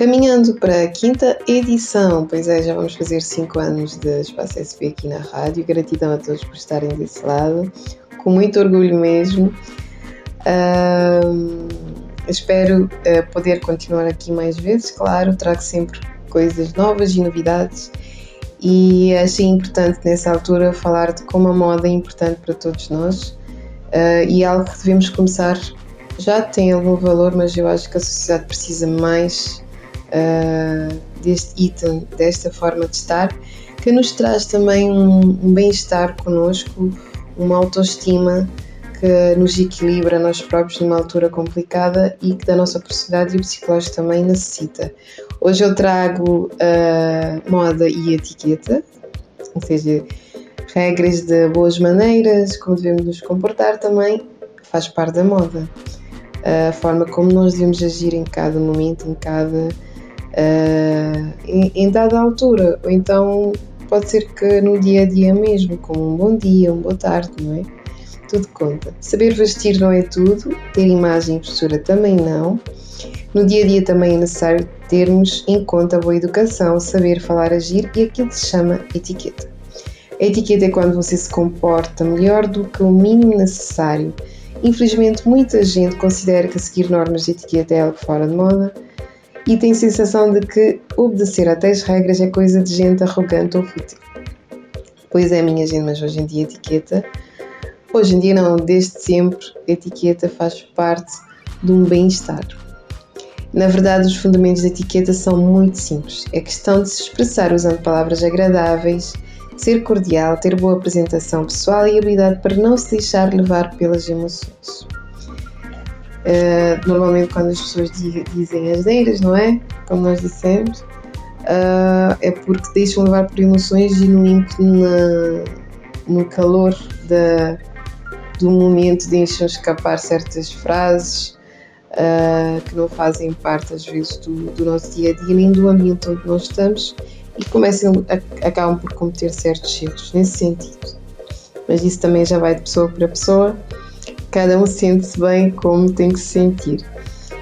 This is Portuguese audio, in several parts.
Caminhando para a quinta edição, pois é, já vamos fazer 5 anos de Espaço SP aqui na rádio. Gratidão a todos por estarem desse lado, com muito orgulho mesmo. Espero uh, poder continuar aqui mais vezes, claro, trago sempre coisas novas e novidades. E achei importante nessa altura falar de como a moda é importante para todos nós uh, e algo que devemos começar. Já tem algum valor, mas eu acho que a sociedade precisa mais uh, deste item, desta forma de estar, que nos traz também um, um bem-estar connosco, uma autoestima que nos equilibra nós próprios numa altura complicada e que da nossa personalidade e o psicológico também necessita. Hoje eu trago uh, moda e etiqueta, ou seja, regras de boas maneiras, como devemos nos comportar também faz parte da moda. A forma como nós devemos agir em cada momento, em cada uh, em, em, dada altura, ou então pode ser que no dia a dia mesmo, como um bom dia, uma boa tarde, não é? Tudo conta. Saber vestir não é tudo, ter imagem e postura também não. No dia a dia também é necessário termos em conta a boa educação, saber falar, agir e aquilo que se chama etiqueta. A etiqueta é quando você se comporta melhor do que o mínimo necessário. Infelizmente, muita gente considera que seguir normas de etiqueta é algo fora de moda, e tem sensação de que obedecer a tais regras é coisa de gente arrogante ou fútil. Pois é, minha gente, mas hoje em dia etiqueta, hoje em dia não, desde sempre, etiqueta faz parte de um bem-estar. Na verdade, os fundamentos da etiqueta são muito simples. É questão de se expressar usando palavras agradáveis, ser cordial, ter boa apresentação pessoal e habilidade para não se deixar levar pelas emoções. Uh, normalmente quando as pessoas dizem as neiras, não é? Como nós dissemos, uh, é porque deixam levar por emoções e no na, no calor da, do momento deixam escapar certas frases uh, que não fazem parte às vezes do, do, nosso dia a dia nem do ambiente onde nós estamos e começam a, acabam por cometer certos erros nesse sentido. Mas isso também já vai de pessoa para pessoa cada um sente-se bem como tem que se sentir.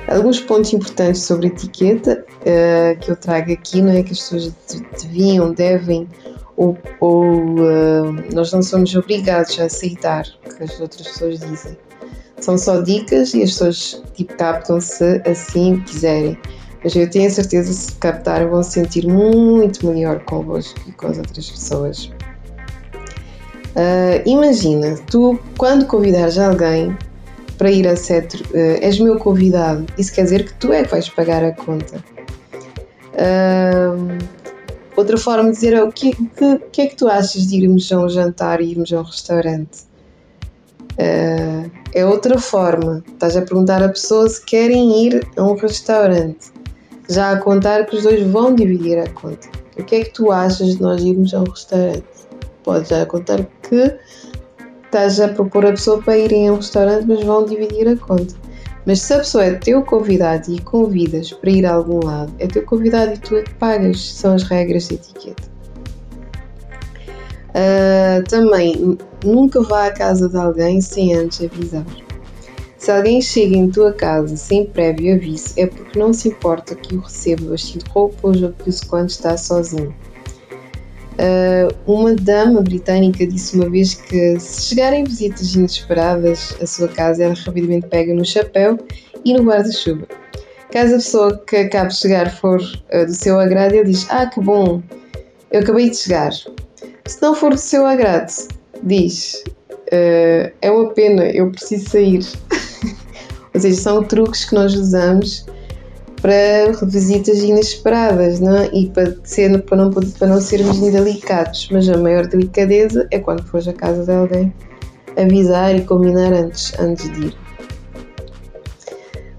Alguns pontos importantes sobre etiqueta uh, que eu trago aqui, não é que as pessoas deviam, devem, ou, ou uh, nós não somos obrigados a aceitar o que as outras pessoas dizem. São só dicas e as pessoas tipo, captam-se assim quiserem. Mas eu tenho a certeza que se captar vão se sentir muito melhor convosco e com as outras pessoas. Uh, imagina, tu quando convidares alguém para ir a Cetro, uh, és meu convidado, isso quer dizer que tu é que vais pagar a conta. Uh, outra forma de dizer é o que, que, que, é que tu achas de irmos a um jantar e irmos a um restaurante? Uh, é outra forma. Estás a perguntar a pessoa se querem ir a um restaurante. Já a contar que os dois vão dividir a conta. O que é que tu achas de nós irmos a um restaurante? Pode já contar que estás a propor a pessoa para irem a um restaurante, mas vão dividir a conta. Mas se a pessoa é teu convidado e convidas para ir a algum lado, é teu convidado e tu é que pagas, são as regras de etiqueta. Uh, também, nunca vá à casa de alguém sem antes avisar. Se alguém chega em tua casa sem prévio aviso, é porque não se importa que o receba vestido de roupa ou jogue-se quando está sozinho. Uh, uma dama britânica disse uma vez que se chegarem visitas inesperadas à sua casa, ela rapidamente pega no chapéu e no guarda-chuva. Caso a pessoa que acabe de chegar for uh, do seu agrado, ele diz: Ah, que bom, eu acabei de chegar. Se não for do seu agrado, diz: uh, É uma pena, eu preciso sair. Ou seja, são truques que nós usamos para visitas inesperadas não é? e para, ser, para, não, para não sermos indelicados. Mas a maior delicadeza é quando fores à casa de alguém avisar e combinar antes, antes de ir.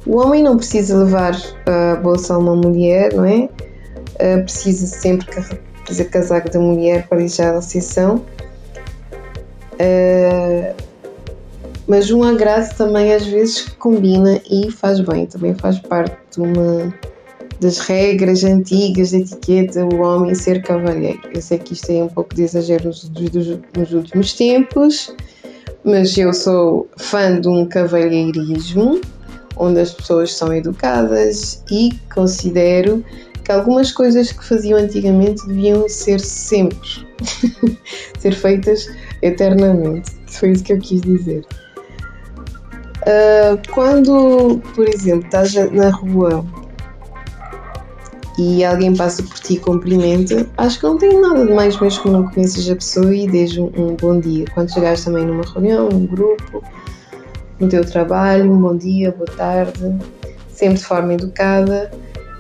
O homem não precisa levar a bolsa a uma mulher, não é? Uh, precisa sempre fazer casaco da mulher para deixar a recepção. Mas um agrado também às vezes combina e faz bem, também faz parte de uma das regras antigas da etiqueta, o homem ser cavalheiro. Eu sei que isto é um pouco de exagero nos, nos últimos tempos, mas eu sou fã de um cavalheirismo onde as pessoas são educadas e considero que algumas coisas que faziam antigamente deviam ser sempre, ser feitas eternamente. Foi isso que eu quis dizer. Uh, quando, por exemplo, estás na rua e alguém passa por ti e cumprimenta, acho que não tem nada de mais mesmo que não conheces a pessoa e desde um, um bom dia. Quando chegares também numa reunião, num grupo, no teu trabalho, um bom dia, boa tarde, sempre de forma educada.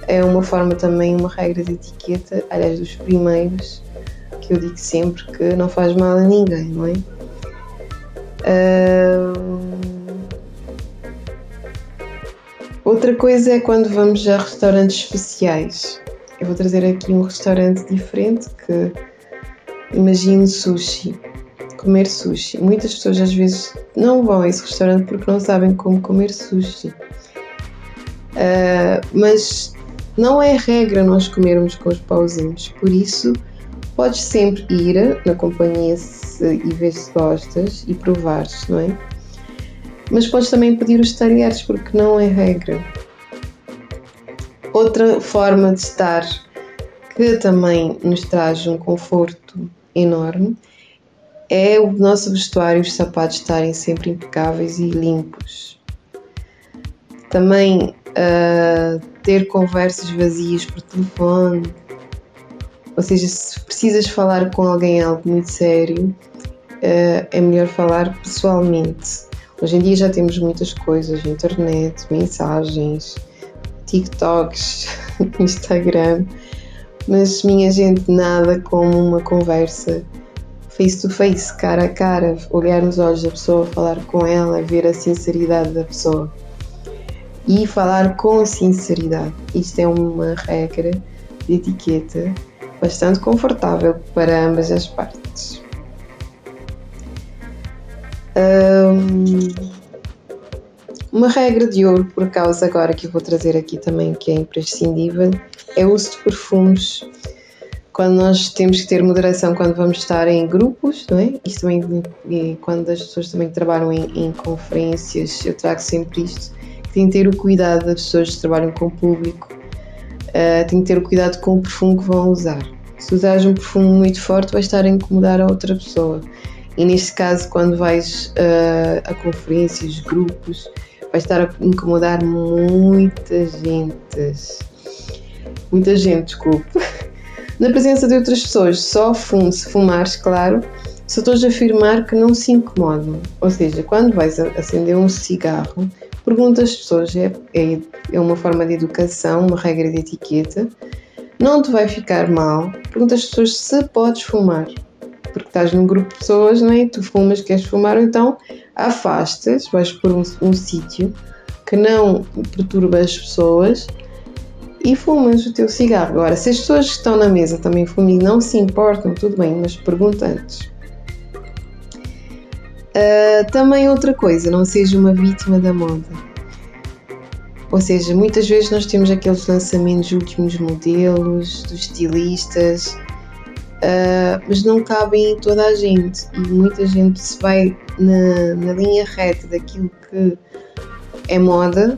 É uma forma também, uma regra de etiqueta, aliás, dos primeiros, que eu digo sempre que não faz mal a ninguém, não é? Uh Outra coisa é quando vamos a restaurantes especiais. Eu vou trazer aqui um restaurante diferente que imagine sushi. Comer sushi. Muitas pessoas às vezes não vão a esse restaurante porque não sabem como comer sushi. Uh, mas não é regra nós comermos com os pauzinhos, por isso podes sempre ir na companhia e ver se gostas e provares, não é? Mas podes também pedir os talheres, porque não é regra. Outra forma de estar que também nos traz um conforto enorme é o nosso vestuário e os sapatos estarem sempre impecáveis e limpos. Também uh, ter conversas vazias por telefone, ou seja, se precisas falar com alguém algo muito sério, uh, é melhor falar pessoalmente Hoje em dia já temos muitas coisas, internet, mensagens, TikToks, Instagram, mas minha gente, nada como uma conversa face to face, cara a cara, olhar nos olhos da pessoa, falar com ela, ver a sinceridade da pessoa. E falar com sinceridade. Isto é uma regra de etiqueta bastante confortável para ambas as partes. Um, uma regra de ouro, por causa agora que eu vou trazer aqui também, que é imprescindível, é o uso de perfumes. Quando nós temos que ter moderação quando vamos estar em grupos, não é? Isto também, quando as pessoas também trabalham em, em conferências, eu trago sempre isto, tem que ter o cuidado das pessoas que trabalham com o público, uh, tem que ter o cuidado com o perfume que vão usar. Se usares um perfume muito forte, vai estar a incomodar a outra pessoa. E neste caso, quando vais uh, a conferências, grupos, vais estar a incomodar muita gente. Muita gente, desculpe. Na presença de outras pessoas, só fumo se fumares, claro, só estou a afirmar que não se incomodam. Ou seja, quando vais acender um cigarro, pergunta às pessoas, é, é, é uma forma de educação, uma regra de etiqueta, não te vai ficar mal, pergunta às pessoas se podes fumar porque estás num grupo de pessoas, não é? Tu fumas, queres fumar, então afastas, vais por um, um sítio que não perturba as pessoas e fumas o teu cigarro. Agora, se as pessoas que estão na mesa também fumam e não se importam, tudo bem, mas pergunta antes. Uh, também outra coisa, não seja uma vítima da moda. Ou seja, muitas vezes nós temos aqueles lançamentos últimos modelos, dos estilistas, uh, mas não cabem em toda a gente e muita gente se vai na, na linha reta daquilo que é moda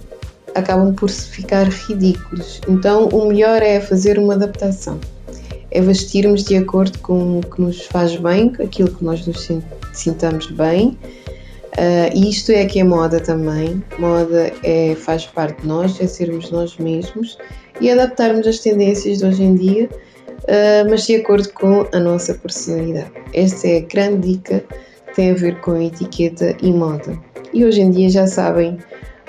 acabam por se ficar ridículos. Então o melhor é fazer uma adaptação, é vestirmos de acordo com o que nos faz bem, aquilo que nós nos sintamos bem. Uh, e isto é que é moda também. Moda é, faz parte de nós, é sermos nós mesmos e adaptarmos as tendências de hoje em dia uh, mas de acordo com a nossa personalidade. Esta é a grande dica que tem a ver com a etiqueta e moda. E hoje em dia já sabem,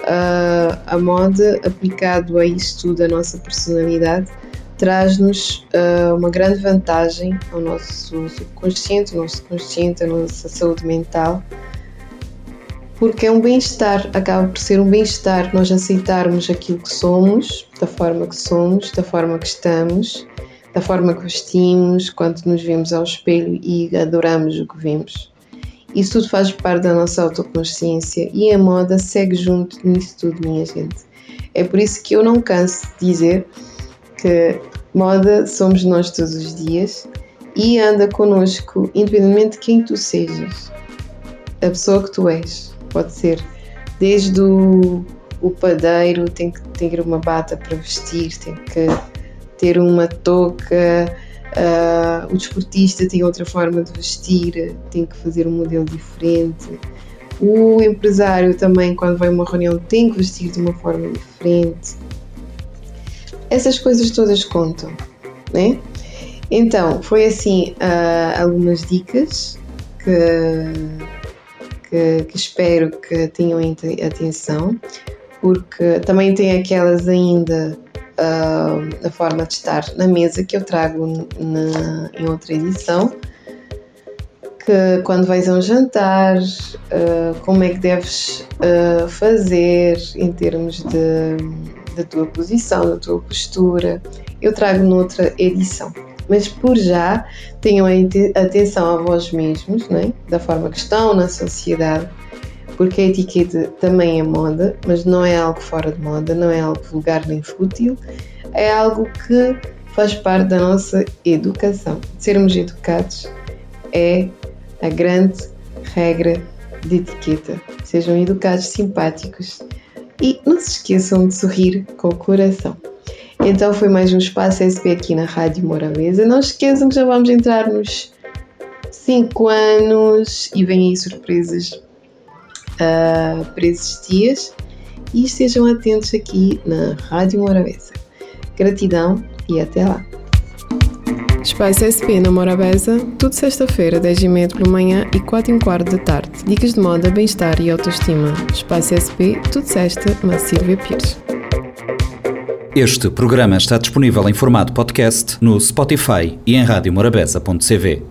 uh, a moda aplicado a isto tudo, a nossa personalidade, traz-nos uh, uma grande vantagem ao nosso subconsciente, ao nosso consciente, à nossa saúde mental, porque é um bem-estar, acaba por ser um bem-estar nós aceitarmos aquilo que somos, da forma que somos, da forma que estamos da forma que vestimos, quando nos vemos ao espelho e adoramos o que vemos. Isso tudo faz parte da nossa autoconsciência e a moda segue junto nisso tudo, minha gente. É por isso que eu não canso de dizer que moda somos nós todos os dias e anda connosco, independentemente de quem tu sejas, a pessoa que tu és. Pode ser desde o, o padeiro, tem que ter uma bata para vestir, tem que ter uma touca, uh, o desportista tem outra forma de vestir, tem que fazer um modelo diferente. O empresário também, quando vai a uma reunião, tem que vestir de uma forma diferente. Essas coisas todas contam, né? Então, foi assim uh, algumas dicas que, que, que, espero que tenham atenção, porque também tem aquelas ainda uh, a forma de estar na mesa que eu trago na, em outra edição. Que quando vais a um jantar, uh, como é que deves fazer em termos de, da tua posição, da tua postura, eu trago noutra edição mas por já tenham atenção a vós mesmos, é? da forma que estão na sociedade, porque a etiqueta também é moda, mas não é algo fora de moda, não é algo vulgar nem fútil, é algo que faz parte da nossa educação. Sermos educados é a grande regra de etiqueta. Sejam educados, simpáticos e não se esqueçam de sorrir com o coração. Então foi mais um espaço SP aqui na Rádio Morabeza. Não esqueçam que já vamos entrar nos 5 anos e vêm aí surpresas uh, para esses dias. E estejam atentos aqui na Rádio Morabeza. Gratidão e até lá. Espaço SP na Morabeza, tudo sexta-feira, 10 e meia pela manhã e 4 e um quarto da tarde. Dicas de moda, bem-estar e autoestima. Espaço SP, tudo sexta, na Silvia Pires. Este programa está disponível em formato podcast no Spotify e em radiomorabeza.cv.